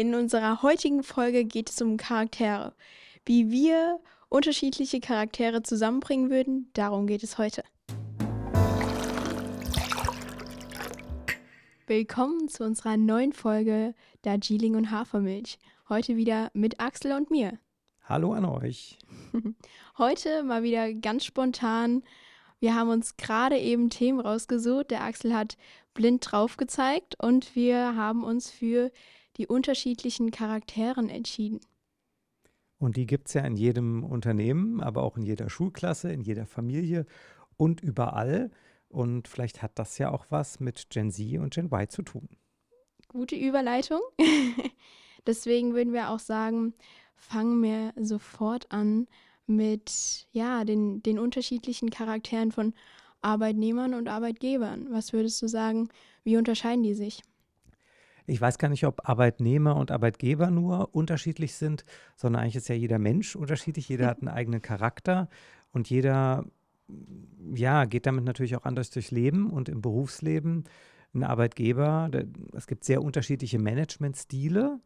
In unserer heutigen Folge geht es um Charaktere. Wie wir unterschiedliche Charaktere zusammenbringen würden, darum geht es heute. Willkommen zu unserer neuen Folge Darjeeling und Hafermilch. Heute wieder mit Axel und mir. Hallo an euch. Heute mal wieder ganz spontan. Wir haben uns gerade eben Themen rausgesucht. Der Axel hat blind drauf gezeigt und wir haben uns für die unterschiedlichen Charakteren entschieden. Und die gibt es ja in jedem Unternehmen, aber auch in jeder Schulklasse, in jeder Familie und überall. Und vielleicht hat das ja auch was mit Gen Z und Gen Y zu tun. Gute Überleitung. Deswegen würden wir auch sagen, fangen wir sofort an mit ja, den, den unterschiedlichen Charakteren von Arbeitnehmern und Arbeitgebern. Was würdest du sagen, wie unterscheiden die sich? Ich weiß gar nicht, ob Arbeitnehmer und Arbeitgeber nur unterschiedlich sind, sondern eigentlich ist ja jeder Mensch unterschiedlich. Jeder hat einen eigenen Charakter und jeder ja, geht damit natürlich auch anders durchs Leben und im Berufsleben. Ein Arbeitgeber, der, es gibt sehr unterschiedliche Managementstile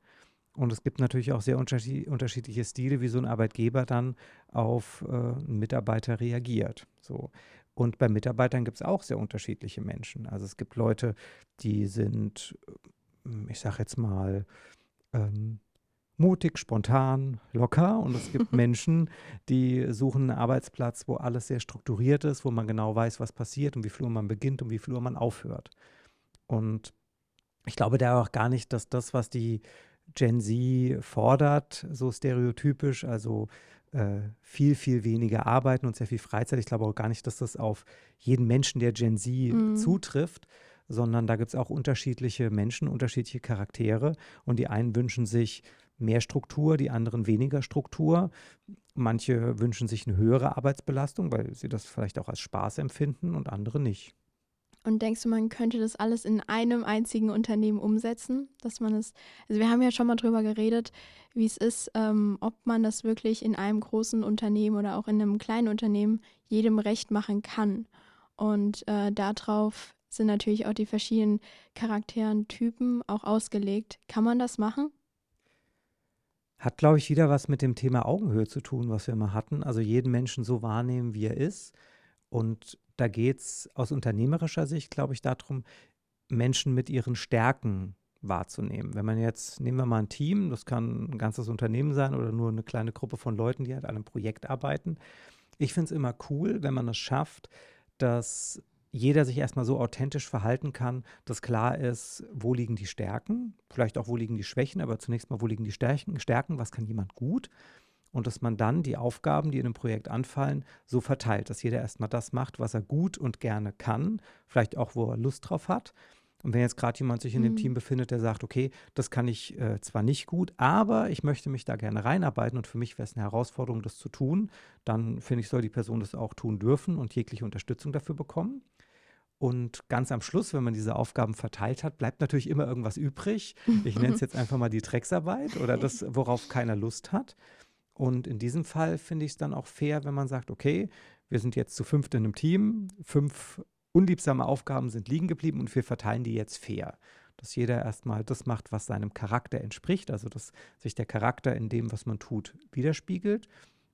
und es gibt natürlich auch sehr unterschiedliche Stile, wie so ein Arbeitgeber dann auf äh, einen Mitarbeiter reagiert. So. Und bei Mitarbeitern gibt es auch sehr unterschiedliche Menschen. Also es gibt Leute, die sind, ich sage jetzt mal, ähm, mutig, spontan, locker. Und es gibt Menschen, die suchen einen Arbeitsplatz, wo alles sehr strukturiert ist, wo man genau weiß, was passiert und wie viel Uhr man beginnt und wie viel Uhr man aufhört. Und ich glaube da auch gar nicht, dass das, was die Gen Z fordert, so stereotypisch, also äh, viel, viel weniger arbeiten und sehr viel Freizeit. Ich glaube auch gar nicht, dass das auf jeden Menschen der Gen Z mhm. zutrifft, sondern da gibt es auch unterschiedliche Menschen, unterschiedliche Charaktere und die einen wünschen sich mehr Struktur, die anderen weniger Struktur. Manche wünschen sich eine höhere Arbeitsbelastung, weil sie das vielleicht auch als Spaß empfinden und andere nicht. Und denkst du, man könnte das alles in einem einzigen Unternehmen umsetzen? Dass man es, also wir haben ja schon mal drüber geredet, wie es ist, ähm, ob man das wirklich in einem großen Unternehmen oder auch in einem kleinen Unternehmen jedem recht machen kann. Und äh, darauf sind natürlich auch die verschiedenen Charakteren, Typen auch ausgelegt. Kann man das machen? Hat, glaube ich, wieder was mit dem Thema Augenhöhe zu tun, was wir mal hatten. Also jeden Menschen so wahrnehmen, wie er ist. Und da geht es aus unternehmerischer Sicht, glaube ich, darum, Menschen mit ihren Stärken wahrzunehmen. Wenn man jetzt, nehmen wir mal ein Team, das kann ein ganzes Unternehmen sein oder nur eine kleine Gruppe von Leuten, die halt an einem Projekt arbeiten. Ich finde es immer cool, wenn man es schafft, dass jeder sich erstmal so authentisch verhalten kann, dass klar ist, wo liegen die Stärken, vielleicht auch wo liegen die Schwächen, aber zunächst mal, wo liegen die Stärken, Stärken was kann jemand gut und dass man dann die Aufgaben, die in einem Projekt anfallen, so verteilt, dass jeder erstmal das macht, was er gut und gerne kann, vielleicht auch, wo er Lust drauf hat. Und wenn jetzt gerade jemand sich in dem mhm. Team befindet, der sagt, okay, das kann ich äh, zwar nicht gut, aber ich möchte mich da gerne reinarbeiten und für mich wäre es eine Herausforderung, das zu tun, dann finde ich, soll die Person das auch tun dürfen und jegliche Unterstützung dafür bekommen. Und ganz am Schluss, wenn man diese Aufgaben verteilt hat, bleibt natürlich immer irgendwas übrig. Ich nenne es jetzt einfach mal die Drecksarbeit oder das, worauf keiner Lust hat. Und in diesem Fall finde ich es dann auch fair, wenn man sagt, okay, wir sind jetzt zu fünft in einem Team, fünf unliebsame Aufgaben sind liegen geblieben und wir verteilen die jetzt fair. Dass jeder erstmal das macht, was seinem Charakter entspricht, also dass sich der Charakter in dem, was man tut, widerspiegelt.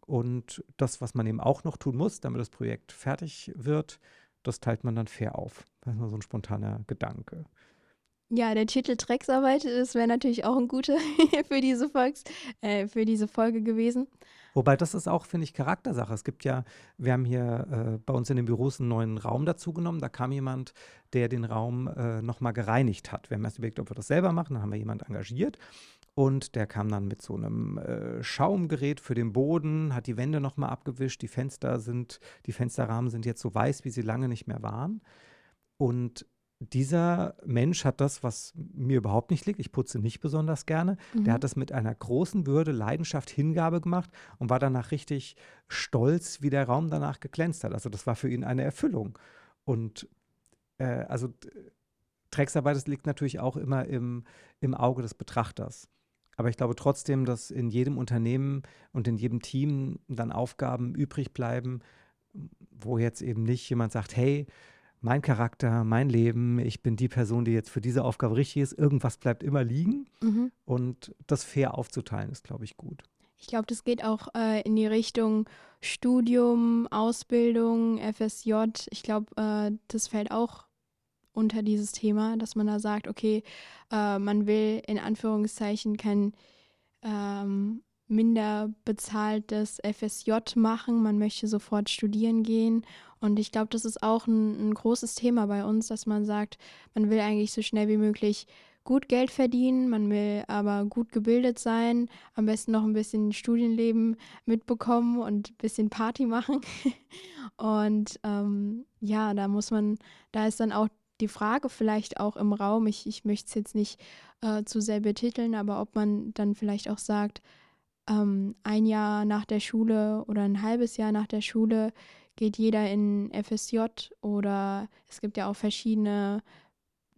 Und das, was man eben auch noch tun muss, damit das Projekt fertig wird, das teilt man dann fair auf. Das ist mal so ein spontaner Gedanke. Ja, der Titel Drecksarbeit, das wäre natürlich auch ein guter für diese, Volks, äh, für diese Folge gewesen. Wobei das ist auch, finde ich, Charaktersache. Es gibt ja, wir haben hier äh, bei uns in den Büros einen neuen Raum dazu genommen. Da kam jemand, der den Raum äh, nochmal gereinigt hat. Wir haben erst überlegt, ob wir das selber machen. Dann haben wir jemand engagiert. Und der kam dann mit so einem äh, Schaumgerät für den Boden, hat die Wände nochmal abgewischt. Die Fenster sind, die Fensterrahmen sind jetzt so weiß, wie sie lange nicht mehr waren. Und dieser Mensch hat das, was mir überhaupt nicht liegt, ich putze nicht besonders gerne, mhm. der hat das mit einer großen Würde, Leidenschaft, Hingabe gemacht und war danach richtig stolz, wie der Raum danach geglänzt hat. Also das war für ihn eine Erfüllung. Und äh, also Drecksarbeit, das liegt natürlich auch immer im, im Auge des Betrachters. Aber ich glaube trotzdem, dass in jedem Unternehmen und in jedem Team dann Aufgaben übrig bleiben, wo jetzt eben nicht jemand sagt, hey, mein Charakter, mein Leben, ich bin die Person, die jetzt für diese Aufgabe richtig ist, irgendwas bleibt immer liegen. Mhm. Und das fair aufzuteilen ist, glaube ich, gut. Ich glaube, das geht auch äh, in die Richtung Studium, Ausbildung, FSJ. Ich glaube, äh, das fällt auch unter dieses Thema, dass man da sagt, okay, äh, man will in Anführungszeichen kein ähm, minder bezahltes FSJ machen, man möchte sofort studieren gehen. Und ich glaube, das ist auch ein, ein, großes Thema bei uns, dass man sagt, man will eigentlich so schnell wie möglich gut Geld verdienen, man will aber gut gebildet sein, am besten noch ein bisschen Studienleben mitbekommen und ein bisschen Party machen. und ähm, ja, da muss man, da ist dann auch die Frage vielleicht auch im Raum, ich, ich möchte es jetzt nicht äh, zu sehr betiteln, aber ob man dann vielleicht auch sagt, ähm, ein Jahr nach der Schule oder ein halbes Jahr nach der Schule geht jeder in FSJ oder es gibt ja auch verschiedene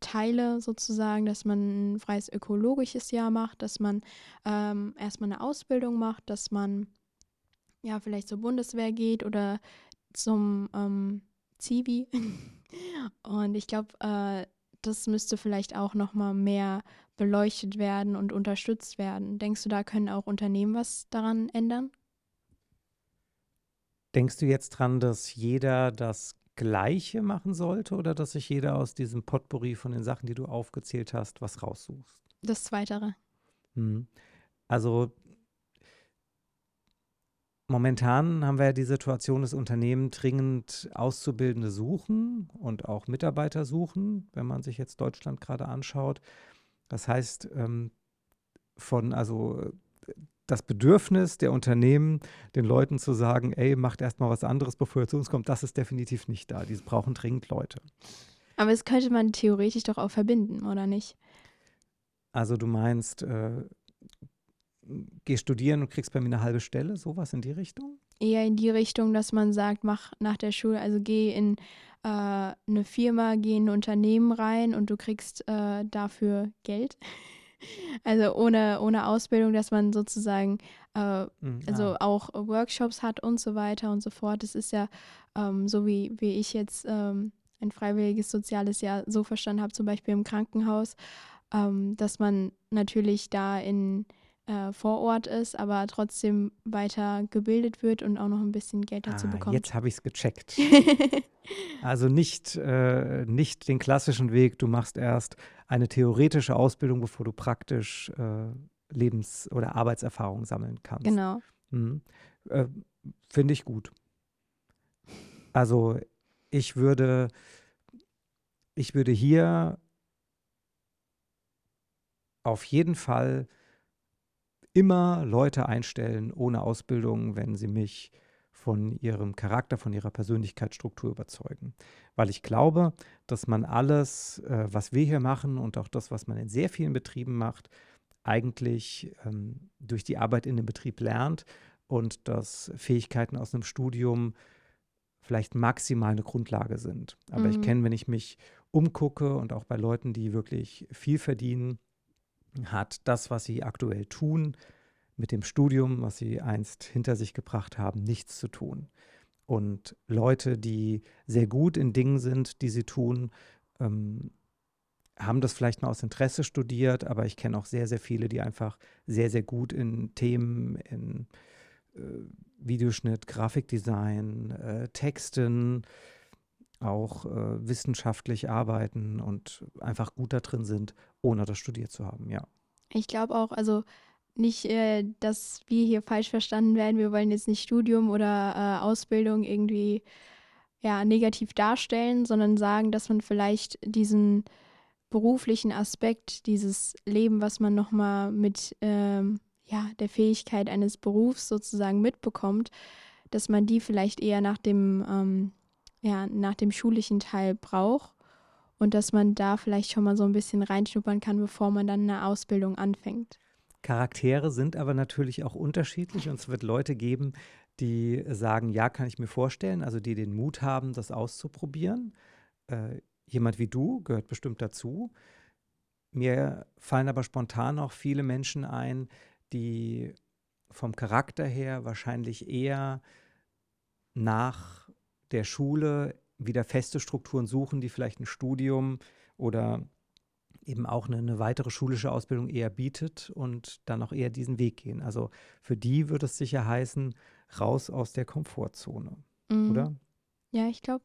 Teile sozusagen, dass man ein freies ökologisches Jahr macht, dass man ähm, erstmal eine Ausbildung macht, dass man ja vielleicht zur Bundeswehr geht oder zum ähm, Zivi. Und ich glaube, äh, das müsste vielleicht auch noch mal mehr beleuchtet werden und unterstützt werden. Denkst du, da können auch Unternehmen was daran ändern? Denkst du jetzt dran, dass jeder das Gleiche machen sollte oder dass sich jeder aus diesem Potpourri von den Sachen, die du aufgezählt hast, was raussuchst? Das Zweitere. Hm. Also Momentan haben wir ja die Situation, dass Unternehmen dringend Auszubildende suchen und auch Mitarbeiter suchen, wenn man sich jetzt Deutschland gerade anschaut. Das heißt, ähm, von, also das Bedürfnis der Unternehmen, den Leuten zu sagen, ey, macht erstmal was anderes, bevor ihr zu uns kommt, das ist definitiv nicht da. Die brauchen dringend Leute. Aber es könnte man theoretisch doch auch verbinden, oder nicht? Also du meinst, äh, geh studieren und kriegst bei mir eine halbe Stelle, sowas in die Richtung? Eher in die Richtung, dass man sagt, mach nach der Schule, also geh in äh, eine Firma, geh in ein Unternehmen rein und du kriegst äh, dafür Geld. also ohne, ohne Ausbildung, dass man sozusagen äh, mhm, also ah. auch Workshops hat und so weiter und so fort. Das ist ja ähm, so, wie, wie ich jetzt ähm, ein freiwilliges soziales Jahr so verstanden habe, zum Beispiel im Krankenhaus, ähm, dass man natürlich da in äh, vor Ort ist, aber trotzdem weiter gebildet wird und auch noch ein bisschen Geld dazu ah, bekommt. Jetzt habe ich es gecheckt. also nicht, äh, nicht den klassischen Weg, du machst erst eine theoretische Ausbildung, bevor du praktisch äh, Lebens- oder Arbeitserfahrung sammeln kannst. Genau. Mhm. Äh, finde ich gut. Also ich würde, ich würde hier auf jeden Fall immer Leute einstellen ohne Ausbildung, wenn sie mich von ihrem Charakter, von ihrer Persönlichkeitsstruktur überzeugen. Weil ich glaube, dass man alles, äh, was wir hier machen und auch das, was man in sehr vielen Betrieben macht, eigentlich ähm, durch die Arbeit in dem Betrieb lernt und dass Fähigkeiten aus einem Studium vielleicht maximal eine Grundlage sind. Aber mhm. ich kenne, wenn ich mich umgucke und auch bei Leuten, die wirklich viel verdienen, hat das, was sie aktuell tun, mit dem Studium, was sie einst hinter sich gebracht haben, nichts zu tun. Und Leute, die sehr gut in Dingen sind, die sie tun, ähm, haben das vielleicht mal aus Interesse studiert, aber ich kenne auch sehr, sehr viele, die einfach sehr, sehr gut in Themen, in äh, Videoschnitt, Grafikdesign, äh, Texten, auch äh, wissenschaftlich arbeiten und einfach gut da drin sind, ohne das studiert zu haben, ja. Ich glaube auch, also nicht, äh, dass wir hier falsch verstanden werden. Wir wollen jetzt nicht Studium oder äh, Ausbildung irgendwie ja, negativ darstellen, sondern sagen, dass man vielleicht diesen beruflichen Aspekt, dieses Leben, was man nochmal mit ähm, ja, der Fähigkeit eines Berufs sozusagen mitbekommt, dass man die vielleicht eher nach dem ähm, ja, nach dem schulischen Teil braucht und dass man da vielleicht schon mal so ein bisschen reinschnuppern kann, bevor man dann eine Ausbildung anfängt. Charaktere sind aber natürlich auch unterschiedlich und es wird Leute geben, die sagen, ja, kann ich mir vorstellen, also die den Mut haben, das auszuprobieren. Äh, jemand wie du gehört bestimmt dazu. Mir fallen aber spontan auch viele Menschen ein, die vom Charakter her wahrscheinlich eher nach der Schule wieder feste Strukturen suchen, die vielleicht ein Studium oder eben auch eine, eine, weitere schulische Ausbildung eher bietet und dann auch eher diesen Weg gehen. Also für die würde es sicher heißen, raus aus der Komfortzone, mhm. oder? Ja, ich glaube,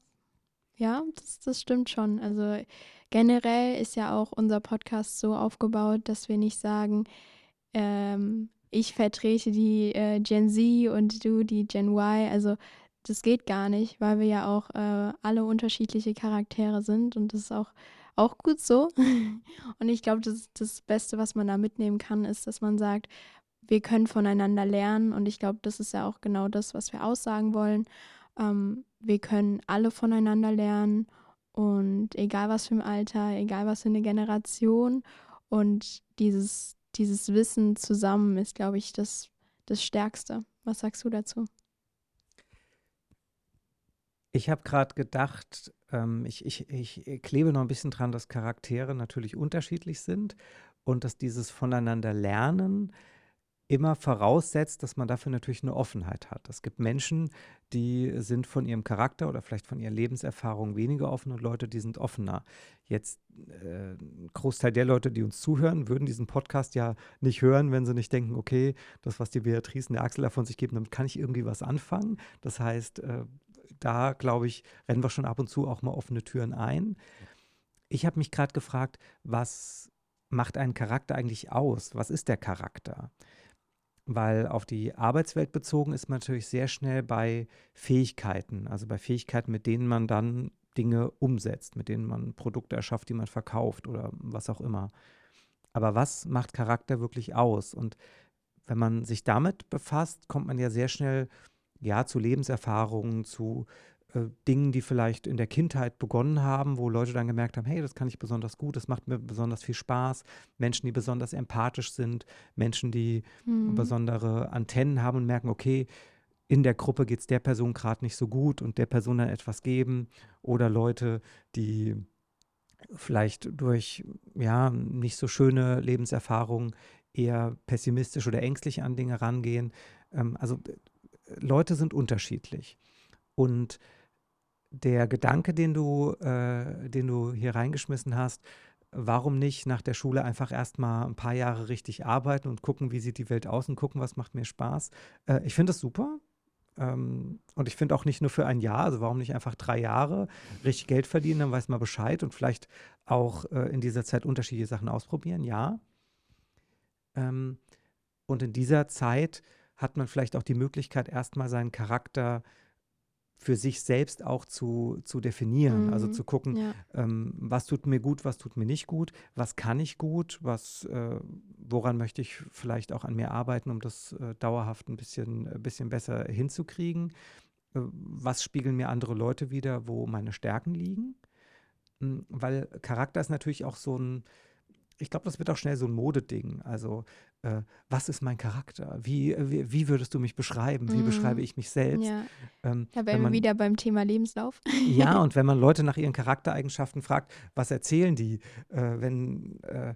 ja, das, das stimmt schon. Also generell ist ja auch unser Podcast so aufgebaut, dass wir nicht sagen, ähm, ich vertrete die äh, Gen Z und du die Gen Y. Also das geht gar nicht, weil wir ja auch äh, alle unterschiedliche Charaktere sind und das ist auch, auch gut so. und ich glaube, das, das Beste, was man da mitnehmen kann, ist, dass man sagt, wir können voneinander lernen und ich glaube, das ist ja auch genau das, was wir aussagen wollen. Ähm, wir können alle voneinander lernen und egal was für ein Alter, egal was für eine Generation und dieses, dieses Wissen zusammen ist, glaube ich, das, das Stärkste. Was sagst du dazu? Ich habe gerade gedacht, ähm, ich, ich, ich klebe noch ein bisschen dran, dass Charaktere natürlich unterschiedlich sind und dass dieses Voneinander lernen immer voraussetzt, dass man dafür natürlich eine Offenheit hat. Es gibt Menschen, die sind von ihrem Charakter oder vielleicht von ihrer Lebenserfahrung weniger offen und Leute, die sind offener. Jetzt äh, ein Großteil der Leute, die uns zuhören, würden diesen Podcast ja nicht hören, wenn sie nicht denken, okay, das, was die Beatrice und der Axel davon sich geben, damit kann ich irgendwie was anfangen. Das heißt, äh, da glaube ich, rennen wir schon ab und zu auch mal offene Türen ein. Ich habe mich gerade gefragt, was macht einen Charakter eigentlich aus? Was ist der Charakter? weil auf die Arbeitswelt bezogen ist man natürlich sehr schnell bei Fähigkeiten, also bei Fähigkeiten, mit denen man dann Dinge umsetzt, mit denen man Produkte erschafft, die man verkauft oder was auch immer. Aber was macht Charakter wirklich aus? Und wenn man sich damit befasst, kommt man ja sehr schnell ja zu Lebenserfahrungen, zu äh, Dingen, die vielleicht in der Kindheit begonnen haben, wo Leute dann gemerkt haben, hey, das kann ich besonders gut, das macht mir besonders viel Spaß. Menschen, die besonders empathisch sind, Menschen, die mhm. besondere Antennen haben und merken, okay, in der Gruppe geht es der Person gerade nicht so gut und der Person dann etwas geben. Oder Leute, die vielleicht durch ja nicht so schöne Lebenserfahrungen eher pessimistisch oder ängstlich an Dinge rangehen. Ähm, also Leute sind unterschiedlich. Und der Gedanke, den du, äh, den du hier reingeschmissen hast, warum nicht nach der Schule einfach erstmal ein paar Jahre richtig arbeiten und gucken, wie sieht die Welt aus und gucken, was macht mir Spaß. Äh, ich finde das super. Ähm, und ich finde auch nicht nur für ein Jahr, also warum nicht einfach drei Jahre richtig Geld verdienen, dann weiß man Bescheid und vielleicht auch äh, in dieser Zeit unterschiedliche Sachen ausprobieren, ja. Ähm, und in dieser Zeit hat man vielleicht auch die Möglichkeit, erstmal seinen Charakter äh, für sich selbst auch zu, zu definieren. Also mhm. Also zu gucken, ja. ähm, was tut mir gut, was tut mir nicht gut, was kann ich gut, was, äh, woran möchte ich vielleicht auch an mir arbeiten, um das äh, dauerhaft ein bisschen, ein bisschen besser hinzukriegen. Äh, was spiegeln mir andere Leute wieder, wo meine Stärken liegen? Hm, weil Charakter ist natürlich auch so ein, ich glaube, das wird auch schnell so ein Modeding. Also äh, was ist mein Charakter? Wie, wie, wie, würdest du mich beschreiben? Wie mm. beschreibe ich mich selbst? Ja, ähm, da wären wir wieder beim Thema Lebenslauf. ja, und wenn man Leute nach ihren Charaktereigenschaften fragt, was erzählen die? Äh, wenn, äh,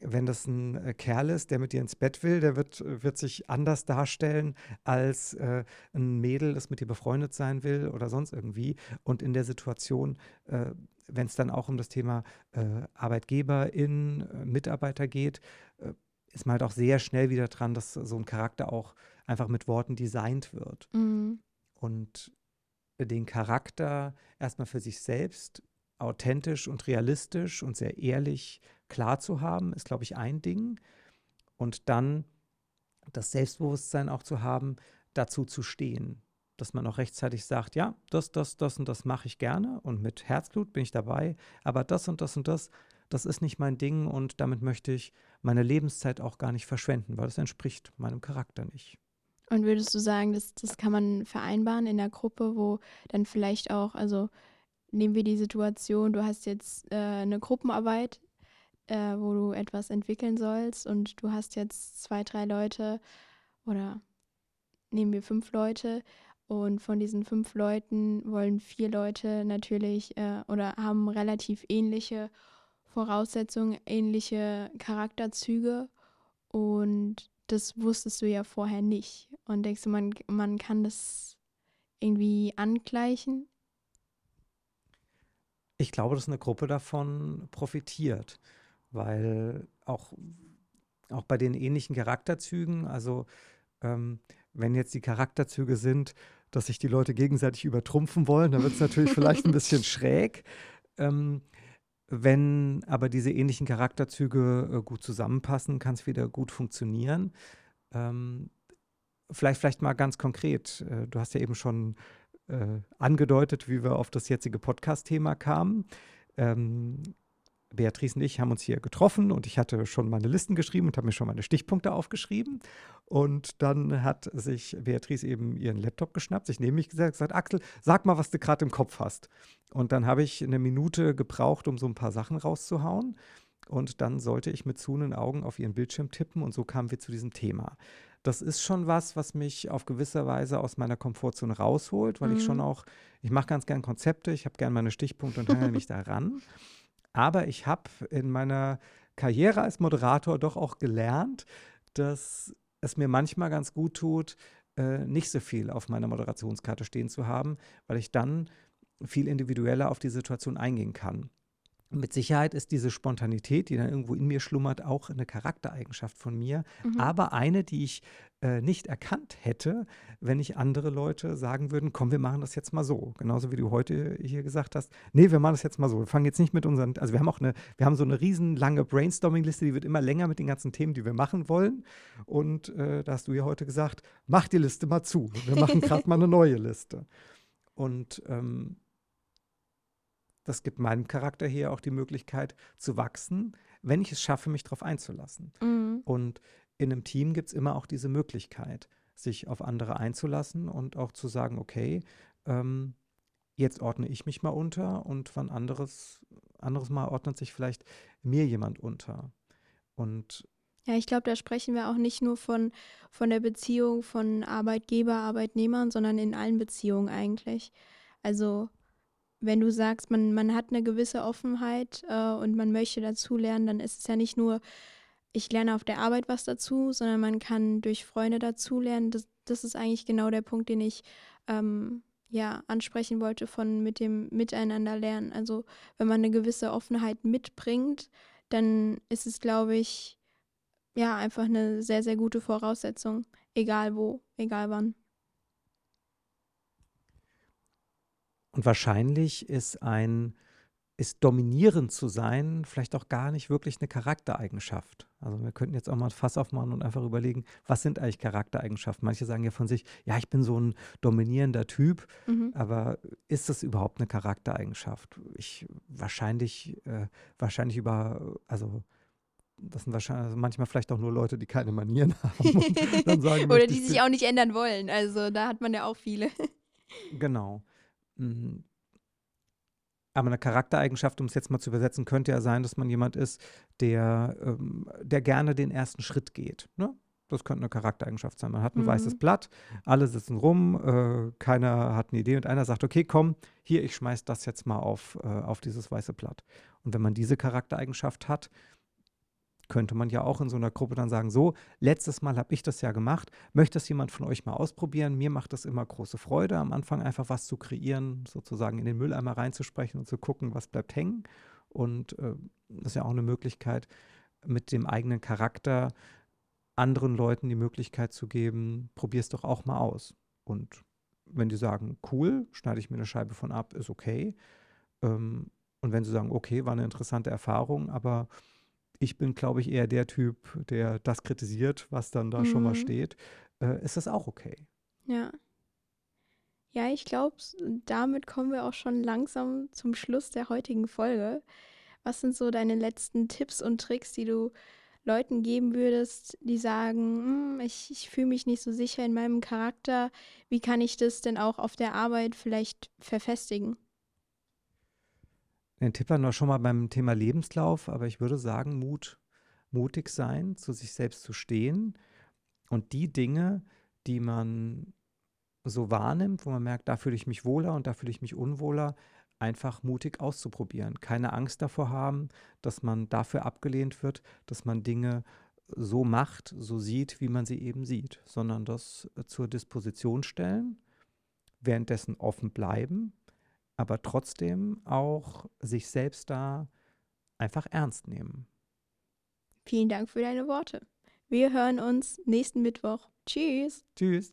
wenn das ein äh, Kerl ist, der mit dir ins Bett will, der wird, wird sich anders darstellen als äh, ein Mädel, das mit dir befreundet sein will oder sonst irgendwie. Und in der Situation äh, wenn es dann auch um das Thema äh, Arbeitgeberin, äh, Mitarbeiter geht, äh, ist man halt auch sehr schnell wieder dran, dass so ein Charakter auch einfach mit Worten designt wird. Mhm. Und den Charakter erstmal für sich selbst authentisch und realistisch und sehr ehrlich klar zu haben, ist, glaube ich, ein Ding. Und dann das Selbstbewusstsein auch zu haben, dazu zu stehen. Dass man auch rechtzeitig sagt, ja, das, das, das und das mache ich gerne und mit Herzblut bin ich dabei, aber das und das und das das ist nicht mein Ding und damit möchte ich meine Lebenszeit auch gar nicht verschwenden, weil das entspricht meinem Charakter nicht. Und würdest du sagen, das, das kann man vereinbaren in der Gruppe, wo dann vielleicht auch, also nehmen wir die Situation, du hast jetzt äh, eine Gruppenarbeit, äh, wo du etwas entwickeln sollst und du hast jetzt zwei, drei Leute oder nehmen wir fünf Leute und von diesen fünf Leuten wollen vier Leute natürlich äh, oder haben relativ ähnliche Voraussetzungen, ähnliche Charakterzüge und das wusstest du ja vorher nicht. Und denkst du, man, man kann das irgendwie angleichen? Ich glaube, dass eine Gruppe davon profitiert, weil auch, auch bei den ähnlichen Charakterzügen, also ähm, wenn jetzt die Charakterzüge sind, dass sich die Leute gegenseitig übertrumpfen wollen, dann wird es natürlich vielleicht ein bisschen schräg. Ähm, wenn aber diese ähnlichen Charakterzüge äh, gut zusammenpassen, kann es wieder gut funktionieren. Ähm, vielleicht, vielleicht mal ganz konkret. Äh, du hast ja eben schon äh, angedeutet, wie wir auf das jetzige Podcast-Thema kamen. Ähm, Beatrice und ich haben uns hier getroffen und ich hatte schon meine Listen geschrieben und habe mir schon meine Stichpunkte aufgeschrieben. Und dann hat sich Beatrice eben ihren Laptop geschnappt, sich neben mich gesagt, gesagt Axel, sag mal, was du gerade im Kopf hast. Und dann habe ich eine Minute gebraucht, um so ein paar Sachen rauszuhauen. Und dann sollte ich mit zuhenden Augen auf ihren Bildschirm tippen und so kamen wir zu diesem Thema. Das ist schon was, was mich auf gewisse Weise aus meiner Komfortzone rausholt, weil mhm. ich schon mhm. auch, ich mache ganz gern Konzepte, ich habe gern meine Stichpunkte und hänge mich daran. Aber ich habe in meiner Karriere als Moderator doch auch gelernt, dass es mir manchmal ganz gut tut, äh, nicht so viel auf meiner Moderationskarte stehen zu haben, weil ich dann viel individueller auf die Situation eingehen kann. Mit Sicherheit ist diese Spontanität, die dann irgendwo in mir schlummert, auch eine Charaktereigenschaft von mir, mhm. aber eine, die ich äh, nicht erkannt hätte, wenn ich andere Leute sagen würden, komm, wir machen das jetzt mal so. Genauso wie du heute hier gesagt hast, nee, wir machen das jetzt mal so. Wir fangen jetzt nicht mit unseren, also wir haben auch eine, wir haben so eine riesenlange Brainstorming-Liste, die wird immer länger mit den ganzen Themen, die wir machen wollen. Und äh, da hast du ja heute gesagt, mach die Liste mal zu. Wir machen gerade mal eine neue Liste. Und ähm, das gibt meinem Charakter hier auch die Möglichkeit zu wachsen, wenn ich es schaffe, mich darauf einzulassen. Mhm. Und in einem Team gibt es immer auch diese Möglichkeit, sich auf andere einzulassen und auch zu sagen, okay, ähm, jetzt ordne ich mich mal unter und wann anderes, anderes Mal ordnet sich vielleicht mir jemand unter. Und ja, ich glaube, da sprechen wir auch nicht nur von, von der Beziehung von Arbeitgeber, Arbeitnehmern, sondern in allen Beziehungen eigentlich. Also wenn du sagst, man, man hat eine gewisse Offenheit äh, und man möchte dazulernen, dann ist es ja nicht nur, ich lerne auf der Arbeit was dazu, sondern man kann durch Freunde dazulernen. Das, das ist eigentlich genau der Punkt, den ich ähm, ja ansprechen wollte von mit dem Miteinander lernen. Also wenn man eine gewisse Offenheit mitbringt, dann ist es, glaube ich, ja einfach eine sehr, sehr gute Voraussetzung, egal wo, egal wann. Und wahrscheinlich ist ein ist dominierend zu sein vielleicht auch gar nicht wirklich eine Charaktereigenschaft. Also wir könnten jetzt auch mal ein Fass aufmachen und einfach überlegen, was sind eigentlich Charaktereigenschaften? Manche sagen ja von sich, ja, ich bin so ein dominierender Typ, mhm. aber ist das überhaupt eine Charaktereigenschaft? Ich wahrscheinlich, äh, wahrscheinlich über, also das sind wahrscheinlich also manchmal vielleicht auch nur Leute, die keine Manieren haben. Oder die sich auch nicht ändern wollen. Also da hat man ja auch viele. Genau. Mhm. Aber eine Charaktereigenschaft, um es jetzt mal zu übersetzen, könnte ja sein, dass man jemand ist, der, ähm, der gerne den ersten Schritt geht. Ne? Das könnte eine Charaktereigenschaft sein. Man hat ein mhm. weißes Blatt, alle sitzen rum, äh, keiner hat eine Idee und einer sagt, okay, komm, hier, ich schmeiß das jetzt mal auf, äh, auf dieses weiße Blatt. Und wenn man diese Charaktereigenschaft hat, könnte man ja auch in so einer Gruppe dann sagen, so, letztes Mal habe ich das ja gemacht, möchte das jemand von euch mal ausprobieren? Mir macht das immer große Freude, am Anfang einfach was zu kreieren, sozusagen in den Mülleimer reinzusprechen und zu gucken, was bleibt hängen. Und äh, das ist ja auch eine Möglichkeit, mit dem eigenen Charakter anderen Leuten die Möglichkeit zu geben, probier es doch auch mal aus. Und wenn die sagen, cool, schneide ich mir eine Scheibe von ab, ist okay. Ähm, und wenn sie sagen, okay, war eine interessante Erfahrung, aber ich bin, glaube ich, eher der Typ, der das kritisiert, was dann da mhm. schon mal mhm. steht. Äh, ist das auch okay? Ja. Ja, ich glaube, damit kommen wir auch schon langsam zum Schluss der heutigen Folge. Was sind so deine letzten Tipps und Tricks, die du Leuten geben würdest, die sagen, hm, ich, ich fühle mich nicht so sicher in meinem Charakter. Wie kann ich das denn auch auf der Arbeit vielleicht verfestigen? Den Tipp war schon mal beim Thema Lebenslauf, aber ich würde sagen, Mut, mutig sein, zu sich selbst zu stehen und die Dinge, die man so wahrnimmt, wo man merkt, da fühle ich mich wohler und da fühle ich mich unwohler, einfach mutig auszuprobieren. Keine Angst davor haben, dass man dafür abgelehnt wird, dass man Dinge so macht, so sieht, wie man sie eben sieht, sondern das zur Disposition stellen, währenddessen offen bleiben, aber trotzdem auch sich selbst da einfach ernst nehmen. Vielen Dank für deine Worte. Wir hören uns nächsten Mittwoch. Tschüss. Tschüss.